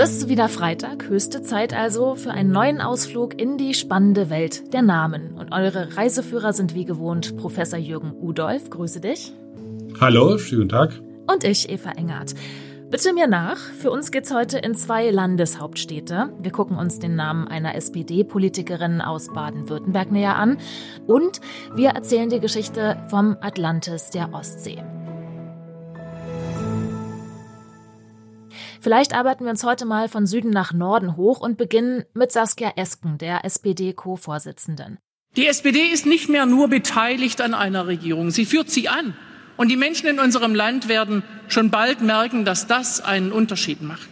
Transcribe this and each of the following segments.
Es ist wieder Freitag, höchste Zeit also für einen neuen Ausflug in die spannende Welt der Namen. Und eure Reiseführer sind wie gewohnt Professor Jürgen Udolf. Grüße dich. Hallo, schönen Tag. Und ich, Eva Engert. Bitte mir nach. Für uns geht's heute in zwei Landeshauptstädte. Wir gucken uns den Namen einer SPD-Politikerin aus Baden-Württemberg näher an. Und wir erzählen die Geschichte vom Atlantis der Ostsee. Vielleicht arbeiten wir uns heute mal von Süden nach Norden hoch und beginnen mit Saskia Esken, der SPD-Co-Vorsitzenden. Die SPD ist nicht mehr nur beteiligt an einer Regierung, sie führt sie an. Und die Menschen in unserem Land werden schon bald merken, dass das einen Unterschied macht.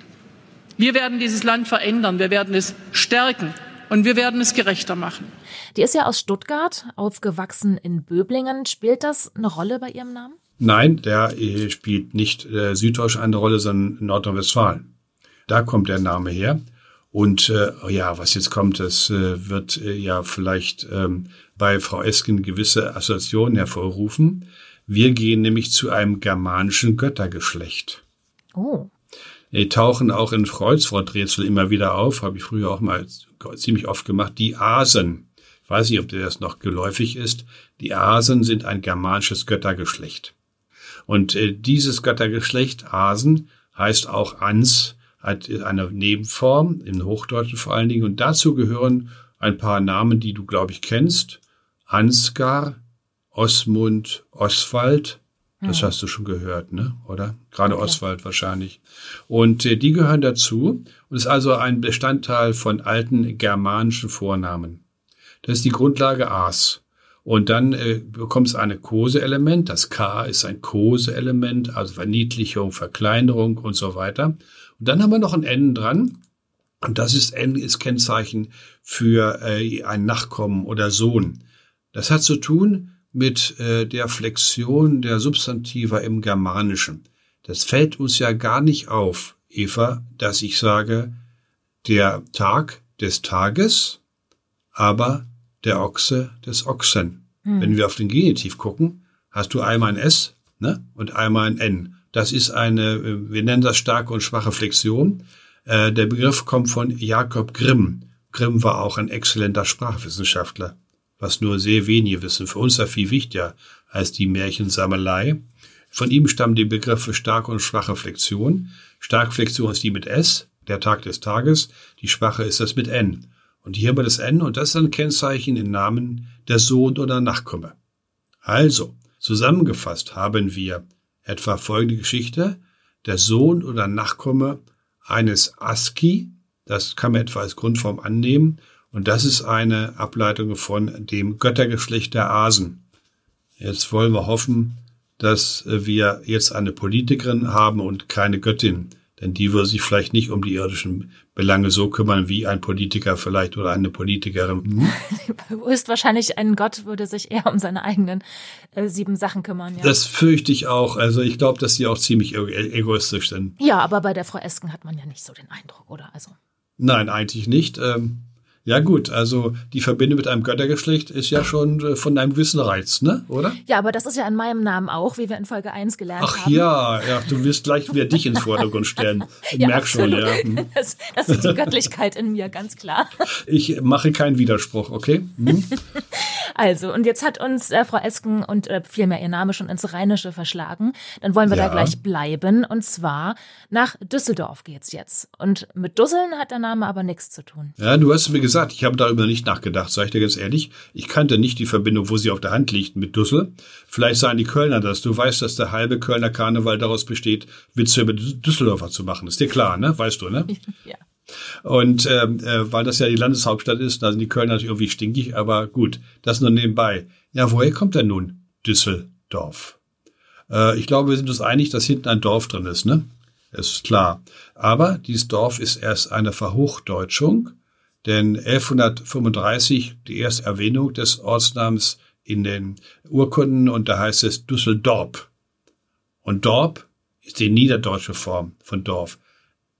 Wir werden dieses Land verändern, wir werden es stärken und wir werden es gerechter machen. Die ist ja aus Stuttgart, aufgewachsen in Böblingen. Spielt das eine Rolle bei Ihrem Namen? Nein, der spielt nicht äh, Süddeutsch eine Rolle, sondern Nordrhein-Westfalen. Da kommt der Name her. Und äh, ja, was jetzt kommt, das äh, wird äh, ja vielleicht ähm, bei Frau Esken gewisse Assoziationen hervorrufen. Wir gehen nämlich zu einem germanischen Göttergeschlecht. Oh. Die tauchen auch in Kreuzworträtsel immer wieder auf, habe ich früher auch mal ziemlich oft gemacht. Die Asen. Ich weiß nicht, ob dir das noch geläufig ist. Die Asen sind ein germanisches Göttergeschlecht. Und äh, dieses Göttergeschlecht Asen heißt auch Ans, hat eine Nebenform, im Hochdeutschen vor allen Dingen. Und dazu gehören ein paar Namen, die du, glaube ich, kennst. Ansgar, Osmund, Oswald. Das hm. hast du schon gehört, ne? Oder? Gerade okay. Oswald wahrscheinlich. Und äh, die gehören dazu und ist also ein Bestandteil von alten germanischen Vornamen. Das ist die Grundlage As. Und dann äh, bekommt es eine Kose-Element. Das K ist ein Kose-Element, also Verniedlichung, Verkleinerung und so weiter. Und dann haben wir noch ein N dran. Und das ist N ist Kennzeichen für äh, ein Nachkommen oder Sohn. Das hat zu tun mit äh, der Flexion der Substantiva im Germanischen. Das fällt uns ja gar nicht auf, Eva, dass ich sage, der Tag des Tages, aber der Ochse des Ochsen. Hm. Wenn wir auf den Genitiv gucken, hast du einmal ein S ne, und einmal ein N. Das ist eine, äh, wir nennen das starke und schwache Flexion. Äh, der Begriff kommt von Jakob Grimm. Grimm war auch ein exzellenter Sprachwissenschaftler, was nur sehr wenige wissen. Für uns ja viel wichtiger als die Märchensammelei. Von ihm stammen die Begriffe starke und schwache Flexion. Starke Flexion ist die mit S, der Tag des Tages. Die schwache ist das mit N. Und hier haben wir das N und das ist ein Kennzeichen im Namen der Sohn oder Nachkomme. Also, zusammengefasst haben wir etwa folgende Geschichte. Der Sohn oder Nachkomme eines ASCII, das kann man etwa als Grundform annehmen, und das ist eine Ableitung von dem Göttergeschlecht der Asen. Jetzt wollen wir hoffen, dass wir jetzt eine Politikerin haben und keine Göttin. Denn die würde sich vielleicht nicht um die irdischen Belange so kümmern wie ein Politiker vielleicht oder eine Politikerin. Hm? Ist wahrscheinlich ein Gott würde sich eher um seine eigenen äh, sieben Sachen kümmern. Ja. Das fürchte ich auch. Also ich glaube, dass sie auch ziemlich egoistisch sind. Ja, aber bei der Frau Esken hat man ja nicht so den Eindruck, oder? Also. Nein, eigentlich nicht. Ähm, ja gut, also die Verbindung mit einem Göttergeschlecht ist ja schon äh, von einem gewissen Reiz, ne? Oder? Ja, aber das ist ja in meinem Namen auch, wie wir in Folge 1 gelernt Ach, haben. Ach ja, ja, du wirst gleich wieder dich ins Vordergrund stellen. Ich ja, merk schon, ja. Hm. Das, das ist die Göttlichkeit in mir, ganz klar. Ich mache keinen Widerspruch, okay? Hm? Also, und jetzt hat uns äh, Frau Esken und äh, vielmehr ihr Name schon ins Rheinische verschlagen. Dann wollen wir ja. da gleich bleiben. Und zwar nach Düsseldorf geht's jetzt. Und mit Dusseln hat der Name aber nichts zu tun. Ja, du hast mir gesagt, ich habe darüber nicht nachgedacht, sag ich dir ganz ehrlich. Ich kannte nicht die Verbindung, wo sie auf der Hand liegt mit Düssel. Vielleicht sagen die Kölner das. Du weißt, dass der halbe Kölner Karneval daraus besteht, Witze über Düsseldorfer zu machen. Ist dir klar, ne? Weißt du, ne? ja. Und ähm, äh, weil das ja die Landeshauptstadt ist, da sind die Kölner natürlich irgendwie stinkig, aber gut, das nur nebenbei. Ja, woher kommt denn nun Düsseldorf? Äh, ich glaube, wir sind uns einig, dass hinten ein Dorf drin ist, ne? Ist klar. Aber dieses Dorf ist erst eine Verhochdeutschung, denn 1135 die erste Erwähnung des Ortsnamens in den Urkunden und da heißt es Düsseldorp. Und Dorp ist die niederdeutsche Form von Dorf.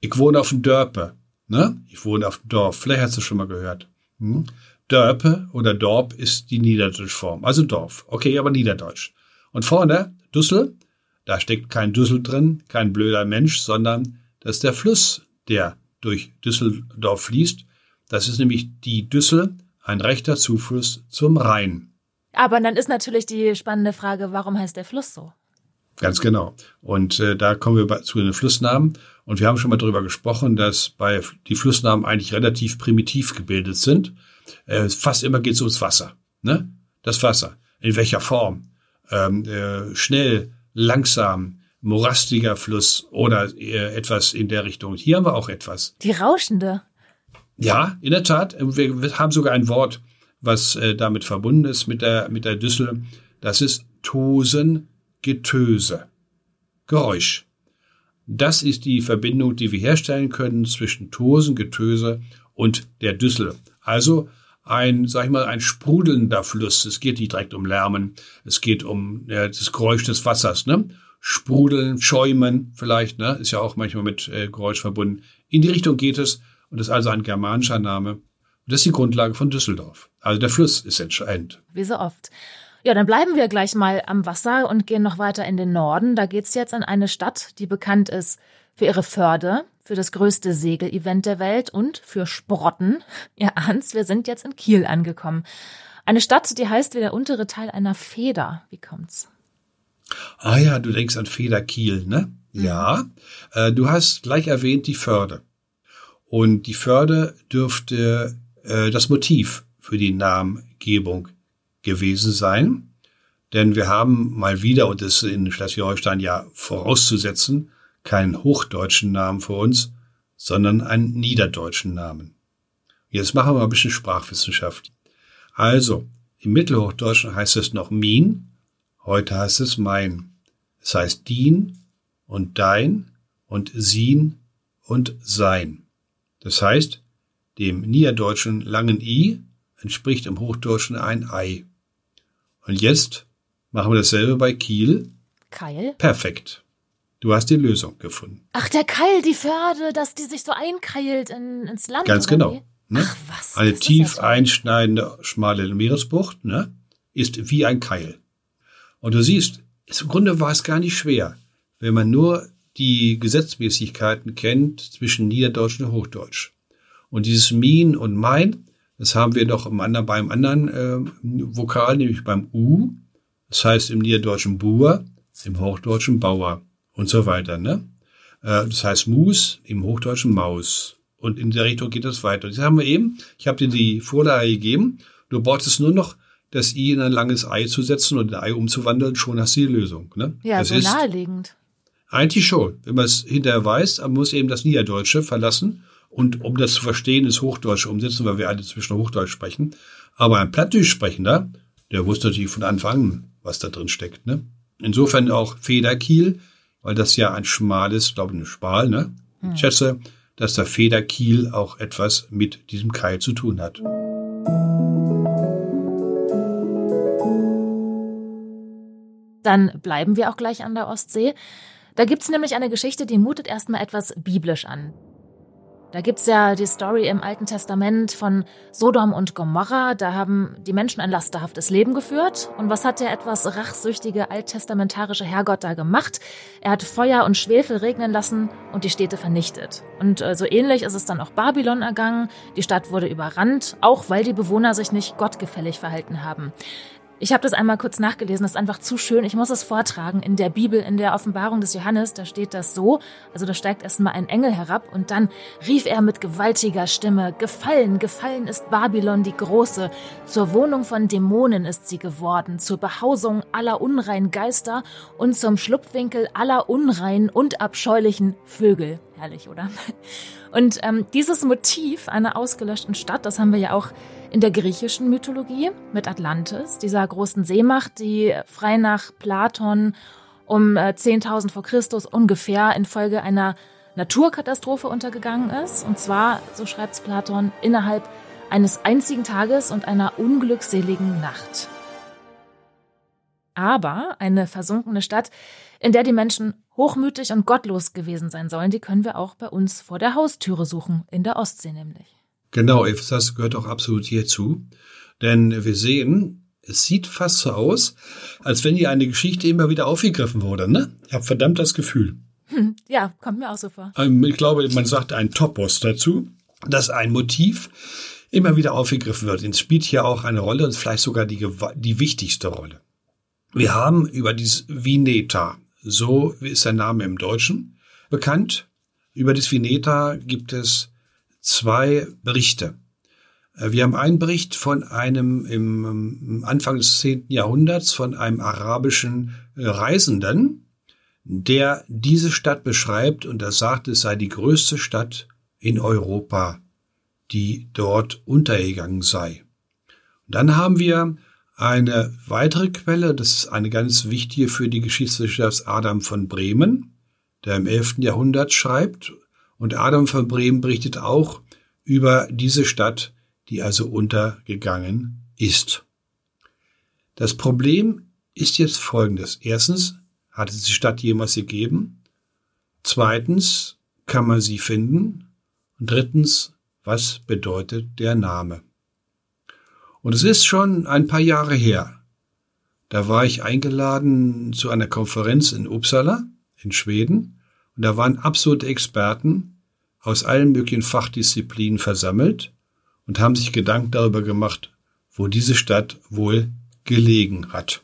Ich wohne auf dem Dörpe. Ne? Ich wohne auf dem Dorf. Vielleicht hast du schon mal gehört. Hm? Dörpe oder Dorp ist die niederdeutsche Form. Also Dorf. Okay, aber niederdeutsch. Und vorne Düssel. Da steckt kein Düssel drin, kein blöder Mensch, sondern das ist der Fluss, der durch Düsseldorf fließt. Das ist nämlich die Düssel, ein rechter Zufluss zum Rhein. Aber dann ist natürlich die spannende Frage, warum heißt der Fluss so? Ganz genau. Und äh, da kommen wir zu den Flussnamen. Und wir haben schon mal darüber gesprochen, dass bei die Flussnamen eigentlich relativ primitiv gebildet sind. Äh, fast immer geht es ums Wasser. Ne? Das Wasser. In welcher Form? Ähm, äh, schnell, langsam, morastiger Fluss oder äh, etwas in der Richtung. Hier haben wir auch etwas. Die rauschende. Ja, in der Tat. Wir haben sogar ein Wort, was äh, damit verbunden ist mit der, mit der Düssel. Das ist Tosen Getöse. Geräusch. Das ist die Verbindung, die wir herstellen können zwischen Tosen, Getöse und der Düssel. Also ein, sag ich mal, ein sprudelnder Fluss. Es geht nicht direkt um Lärmen. Es geht um ja, das Geräusch des Wassers, ne? Sprudeln, schäumen vielleicht, ne? Ist ja auch manchmal mit äh, Geräusch verbunden. In die Richtung geht es und ist also ein germanischer Name. Und das ist die Grundlage von Düsseldorf. Also der Fluss ist entscheidend. Wie so oft. Ja, dann bleiben wir gleich mal am Wasser und gehen noch weiter in den Norden. Da geht's jetzt an eine Stadt, die bekannt ist für ihre Förde, für das größte Segelevent der Welt und für Sprotten. Ihr ahnt's, wir sind jetzt in Kiel angekommen. Eine Stadt, die heißt wie der untere Teil einer Feder. Wie kommt's? Ah ja, du denkst an Feder Kiel, ne? Mhm. Ja. Äh, du hast gleich erwähnt die Förde. Und die Förde dürfte äh, das Motiv für die Namengebung gewesen sein. Denn wir haben mal wieder, und das ist in Schleswig-Holstein ja vorauszusetzen, keinen hochdeutschen Namen für uns, sondern einen niederdeutschen Namen. Jetzt machen wir mal ein bisschen Sprachwissenschaft. Also, im Mittelhochdeutschen heißt es noch min, heute heißt es mein. Es heißt dien und dein und sin und sein. Das heißt, dem niederdeutschen langen i entspricht im Hochdeutschen ein ei. Und jetzt machen wir dasselbe bei Kiel. Keil? Perfekt. Du hast die Lösung gefunden. Ach, der Keil, die Förde, dass die sich so einkeilt in, ins Land. Ganz genau. Ne? Ach, was? Eine tief ja einschneidende, schmale Meeresbucht ne, ist wie ein Keil. Und du siehst, im Grunde war es gar nicht schwer, wenn man nur die Gesetzmäßigkeiten kennt zwischen Niederdeutsch und Hochdeutsch. Und dieses Min und Mein das haben wir doch im anderen, beim anderen äh, Vokal, nämlich beim U. Das heißt im Niederdeutschen Buhr, im Hochdeutschen Bauer und so weiter. Ne? Äh, das heißt Mus, im Hochdeutschen Maus. Und in der Richtung geht das weiter. Das haben wir eben. Ich habe dir die Vorlage gegeben. Du brauchst es nur noch das I in ein langes Ei zu setzen und ein Ei umzuwandeln, schon hast du die Lösung. Ne? Ja, das so naheliegend. Eigentlich schon. Wenn man es hinterher weiß, man muss eben das Niederdeutsche verlassen und um das zu verstehen, ist Hochdeutsch umsetzen, weil wir alle zwischen Hochdeutsch sprechen. Aber ein Plattdeutsch-Sprechender, der wusste natürlich von Anfang an, was da drin steckt. Ne? Insofern auch Federkiel, weil das ja ein schmales, glaube ich, ein Spal, ne? Hm. Ich schätze, dass der Federkiel auch etwas mit diesem Keil zu tun hat. Dann bleiben wir auch gleich an der Ostsee. Da gibt's nämlich eine Geschichte, die mutet erstmal etwas biblisch an. Da gibt's ja die Story im Alten Testament von Sodom und Gomorra. Da haben die Menschen ein lasterhaftes Leben geführt. Und was hat der etwas rachsüchtige alttestamentarische Herrgott da gemacht? Er hat Feuer und Schwefel regnen lassen und die Städte vernichtet. Und äh, so ähnlich ist es dann auch Babylon ergangen. Die Stadt wurde überrannt, auch weil die Bewohner sich nicht gottgefällig verhalten haben. Ich habe das einmal kurz nachgelesen, das ist einfach zu schön. Ich muss es vortragen. In der Bibel, in der Offenbarung des Johannes, da steht das so. Also da steigt erstmal ein Engel herab und dann rief er mit gewaltiger Stimme, Gefallen, gefallen ist Babylon die Große. Zur Wohnung von Dämonen ist sie geworden, zur Behausung aller unreinen Geister und zum Schlupfwinkel aller unreinen und abscheulichen Vögel. Herrlich, oder? Und ähm, dieses Motiv einer ausgelöschten Stadt, das haben wir ja auch in der griechischen Mythologie mit Atlantis, dieser großen Seemacht, die frei nach Platon um 10.000 äh, vor Christus ungefähr infolge einer Naturkatastrophe untergegangen ist. Und zwar, so schreibt es Platon, innerhalb eines einzigen Tages und einer unglückseligen Nacht. Aber eine versunkene Stadt, in der die Menschen hochmütig und gottlos gewesen sein sollen, die können wir auch bei uns vor der Haustüre suchen, in der Ostsee nämlich. Genau, das gehört auch absolut hierzu. Denn wir sehen, es sieht fast so aus, als wenn hier eine Geschichte immer wieder aufgegriffen wurde. Ne? Ich habe verdammt das Gefühl. Hm, ja, kommt mir auch so vor. Ähm, ich glaube, man sagt ein Topos dazu, dass ein Motiv immer wieder aufgegriffen wird. Es spielt hier auch eine Rolle und vielleicht sogar die, die wichtigste Rolle. Wir haben über dieses Vineta, so ist der Name im Deutschen, bekannt. Über das Vineta gibt es zwei Berichte. Äh, wir haben einen Bericht von einem im Anfang des 10. Jahrhunderts von einem arabischen äh, Reisenden, der diese Stadt beschreibt und er sagt, es sei die größte Stadt in Europa, die dort untergegangen sei. Und dann haben wir eine weitere Quelle, das ist eine ganz wichtige für die Geschichtswissenschaft Adam von Bremen, der im 11. Jahrhundert schreibt. Und Adam von Bremen berichtet auch über diese Stadt, die also untergegangen ist. Das Problem ist jetzt folgendes. Erstens, hat es die Stadt jemals gegeben? Zweitens, kann man sie finden? Und drittens, was bedeutet der Name? Und es ist schon ein paar Jahre her. Da war ich eingeladen zu einer Konferenz in Uppsala in Schweden und da waren absolute Experten aus allen möglichen Fachdisziplinen versammelt und haben sich Gedanken darüber gemacht, wo diese Stadt wohl gelegen hat.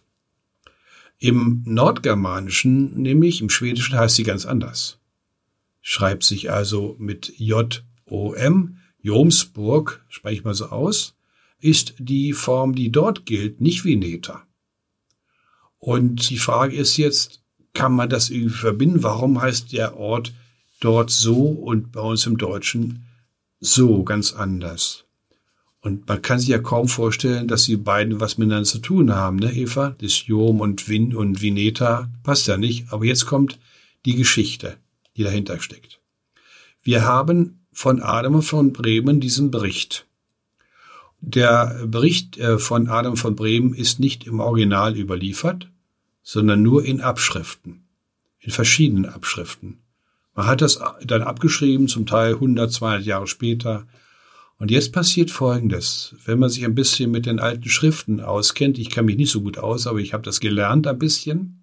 Im Nordgermanischen, nämlich im Schwedischen, heißt sie ganz anders. Schreibt sich also mit J-O-M, Jomsburg, spreche ich mal so aus, ist die Form, die dort gilt, nicht Veneta. Und die Frage ist jetzt, kann man das irgendwie verbinden? Warum heißt der Ort dort so und bei uns im Deutschen so ganz anders? Und man kann sich ja kaum vorstellen, dass die beiden was miteinander zu tun haben, ne, Eva? Das Jom und Win und Vineta passt ja nicht. Aber jetzt kommt die Geschichte, die dahinter steckt. Wir haben von Adam von Bremen diesen Bericht. Der Bericht äh, von Adam von Bremen ist nicht im Original überliefert, sondern nur in Abschriften, in verschiedenen Abschriften. Man hat das dann abgeschrieben, zum Teil 100, 200 Jahre später, und jetzt passiert Folgendes. Wenn man sich ein bisschen mit den alten Schriften auskennt, ich kann mich nicht so gut aus, aber ich habe das gelernt ein bisschen,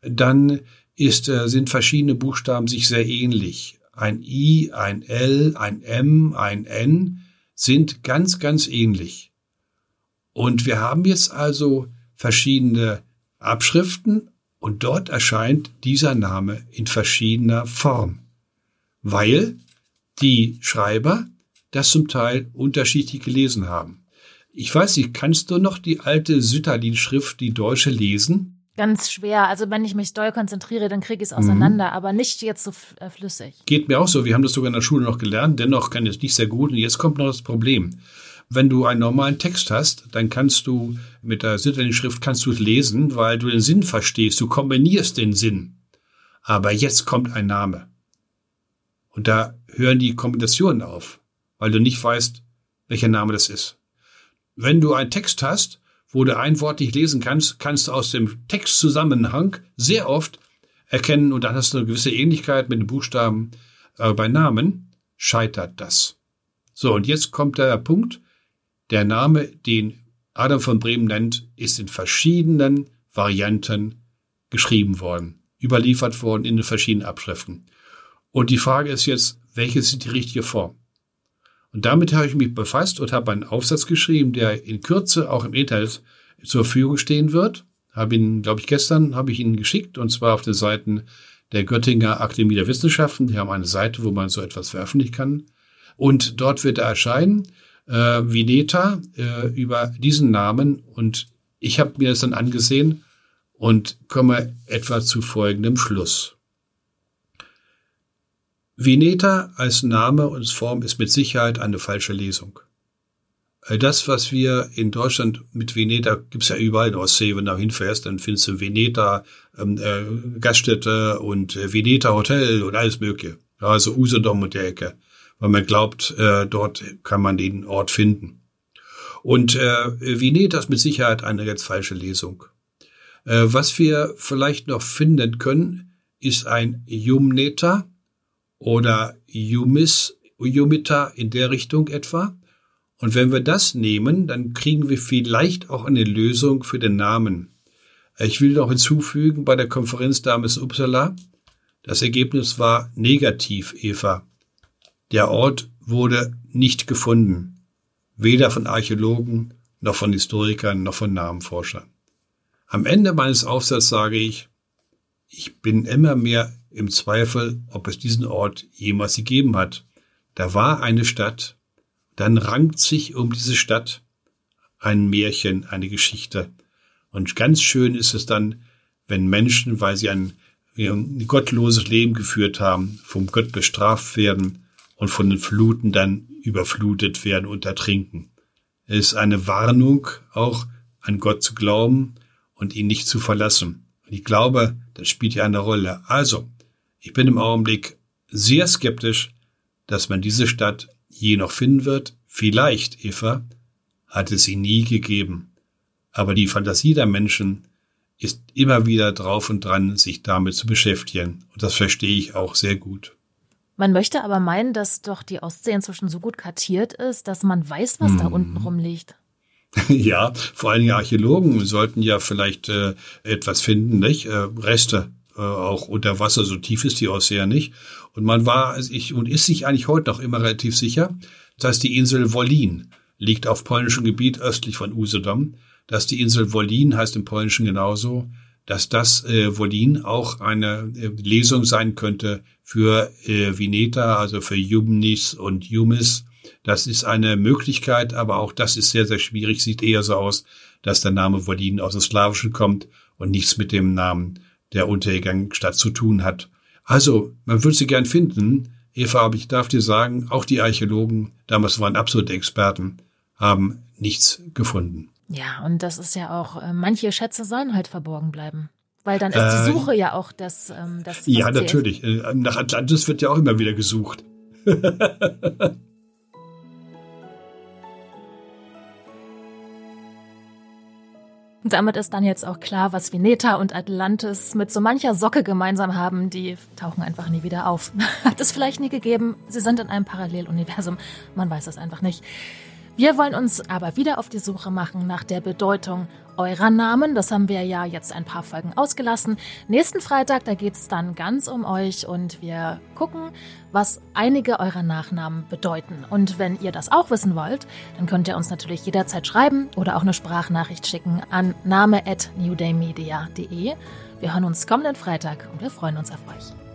dann ist, äh, sind verschiedene Buchstaben sich sehr ähnlich. Ein I, ein L, ein M, ein N sind ganz, ganz ähnlich. Und wir haben jetzt also verschiedene Abschriften und dort erscheint dieser Name in verschiedener Form, weil die Schreiber das zum Teil unterschiedlich gelesen haben. Ich weiß nicht, kannst du noch die alte Sütterlin-Schrift, die deutsche, lesen? Ganz schwer. Also wenn ich mich doll konzentriere, dann kriege ich es auseinander, mhm. aber nicht jetzt so äh, flüssig. Geht mir auch so. Wir haben das sogar in der Schule noch gelernt. Dennoch kann ich es nicht sehr gut. Und jetzt kommt noch das Problem. Wenn du einen normalen Text hast, dann kannst du mit der Sütterlin-Schrift kannst du es lesen, weil du den Sinn verstehst. Du kombinierst den Sinn. Aber jetzt kommt ein Name. Und da hören die Kombinationen auf weil du nicht weißt, welcher Name das ist. Wenn du einen Text hast, wo du ein Wort nicht lesen kannst, kannst du aus dem Textzusammenhang sehr oft erkennen und dann hast du eine gewisse Ähnlichkeit mit den Buchstaben äh, bei Namen, scheitert das. So, und jetzt kommt der Punkt, der Name, den Adam von Bremen nennt, ist in verschiedenen Varianten geschrieben worden, überliefert worden in den verschiedenen Abschriften. Und die Frage ist jetzt, welche ist die richtige Form? Und damit habe ich mich befasst und habe einen Aufsatz geschrieben, der in Kürze auch im Internet zur Verfügung stehen wird. Habe ihn, glaube ich, gestern habe ich ihn geschickt und zwar auf den Seiten der Göttinger Akademie der Wissenschaften. Die haben eine Seite, wo man so etwas veröffentlichen kann. Und dort wird er erscheinen, äh, Vineta, äh, über diesen Namen. Und ich habe mir das dann angesehen und komme etwa zu folgendem Schluss. Veneta als Name und Form ist mit Sicherheit eine falsche Lesung. Das, was wir in Deutschland mit Veneta, gibt's ja überall in Ostsee, wenn du hinfährst, dann findest du Veneta ähm, äh, Gaststätte und äh, Veneta Hotel und alles mögliche. Also Usedom und der Ecke. Weil man glaubt, äh, dort kann man den Ort finden. Und äh, Veneta ist mit Sicherheit eine ganz falsche Lesung. Äh, was wir vielleicht noch finden können, ist ein Jumneta, oder Yumis, Yumita in der Richtung etwa. Und wenn wir das nehmen, dann kriegen wir vielleicht auch eine Lösung für den Namen. Ich will noch hinzufügen, bei der Konferenz damals Uppsala, Das Ergebnis war negativ, Eva. Der Ort wurde nicht gefunden, weder von Archäologen noch von Historikern noch von Namenforschern. Am Ende meines Aufsatzes sage ich, ich bin immer mehr im Zweifel, ob es diesen Ort jemals gegeben hat. Da war eine Stadt, dann rankt sich um diese Stadt ein Märchen, eine Geschichte. Und ganz schön ist es dann, wenn Menschen, weil sie ein, ein gottloses Leben geführt haben, vom Gott bestraft werden und von den Fluten dann überflutet werden und ertrinken. Es ist eine Warnung, auch an Gott zu glauben und ihn nicht zu verlassen. Und ich glaube, das spielt ja eine Rolle. Also, ich bin im Augenblick sehr skeptisch, dass man diese Stadt je noch finden wird. Vielleicht, Eva, hat es sie nie gegeben. Aber die Fantasie der Menschen ist immer wieder drauf und dran, sich damit zu beschäftigen. Und das verstehe ich auch sehr gut. Man möchte aber meinen, dass doch die Ostsee inzwischen so gut kartiert ist, dass man weiß, was hm. da unten rumliegt. Ja, vor allen Dingen Archäologen sollten ja vielleicht äh, etwas finden, nicht? Äh, Reste äh, auch unter Wasser, so tief ist die Ostsee ja nicht. Und man war ich und ist sich eigentlich heute noch immer relativ sicher, dass die Insel Wolin liegt auf polnischem Gebiet östlich von Usedom dass die Insel Wolin heißt im Polnischen genauso, dass das äh, Wolin auch eine äh, Lesung sein könnte für äh, Vineta, also für Jumnis und Jumis. Das ist eine Möglichkeit, aber auch das ist sehr, sehr schwierig. Sieht eher so aus, dass der Name Wolin aus dem Slawischen kommt und nichts mit dem Namen der Untergangsstadt zu tun hat. Also, man würde sie gern finden. Eva, aber ich darf dir sagen, auch die Archäologen, damals waren absolute Experten, haben nichts gefunden. Ja, und das ist ja auch, äh, manche Schätze sollen halt verborgen bleiben. Weil dann ist die äh, Suche äh, ja auch das, ähm, das Ja, natürlich. Äh, nach Atlantis wird ja auch immer wieder gesucht. damit ist dann jetzt auch klar, was Veneta und Atlantis mit so mancher Socke gemeinsam haben. Die tauchen einfach nie wieder auf. Hat es vielleicht nie gegeben. Sie sind in einem Paralleluniversum. Man weiß es einfach nicht. Wir wollen uns aber wieder auf die Suche machen nach der Bedeutung eurer Namen. Das haben wir ja jetzt ein paar Folgen ausgelassen. Nächsten Freitag, da geht's dann ganz um euch und wir gucken, was einige eurer Nachnamen bedeuten. Und wenn ihr das auch wissen wollt, dann könnt ihr uns natürlich jederzeit schreiben oder auch eine Sprachnachricht schicken an name at newdaymedia.de. Wir hören uns kommenden Freitag und wir freuen uns auf euch.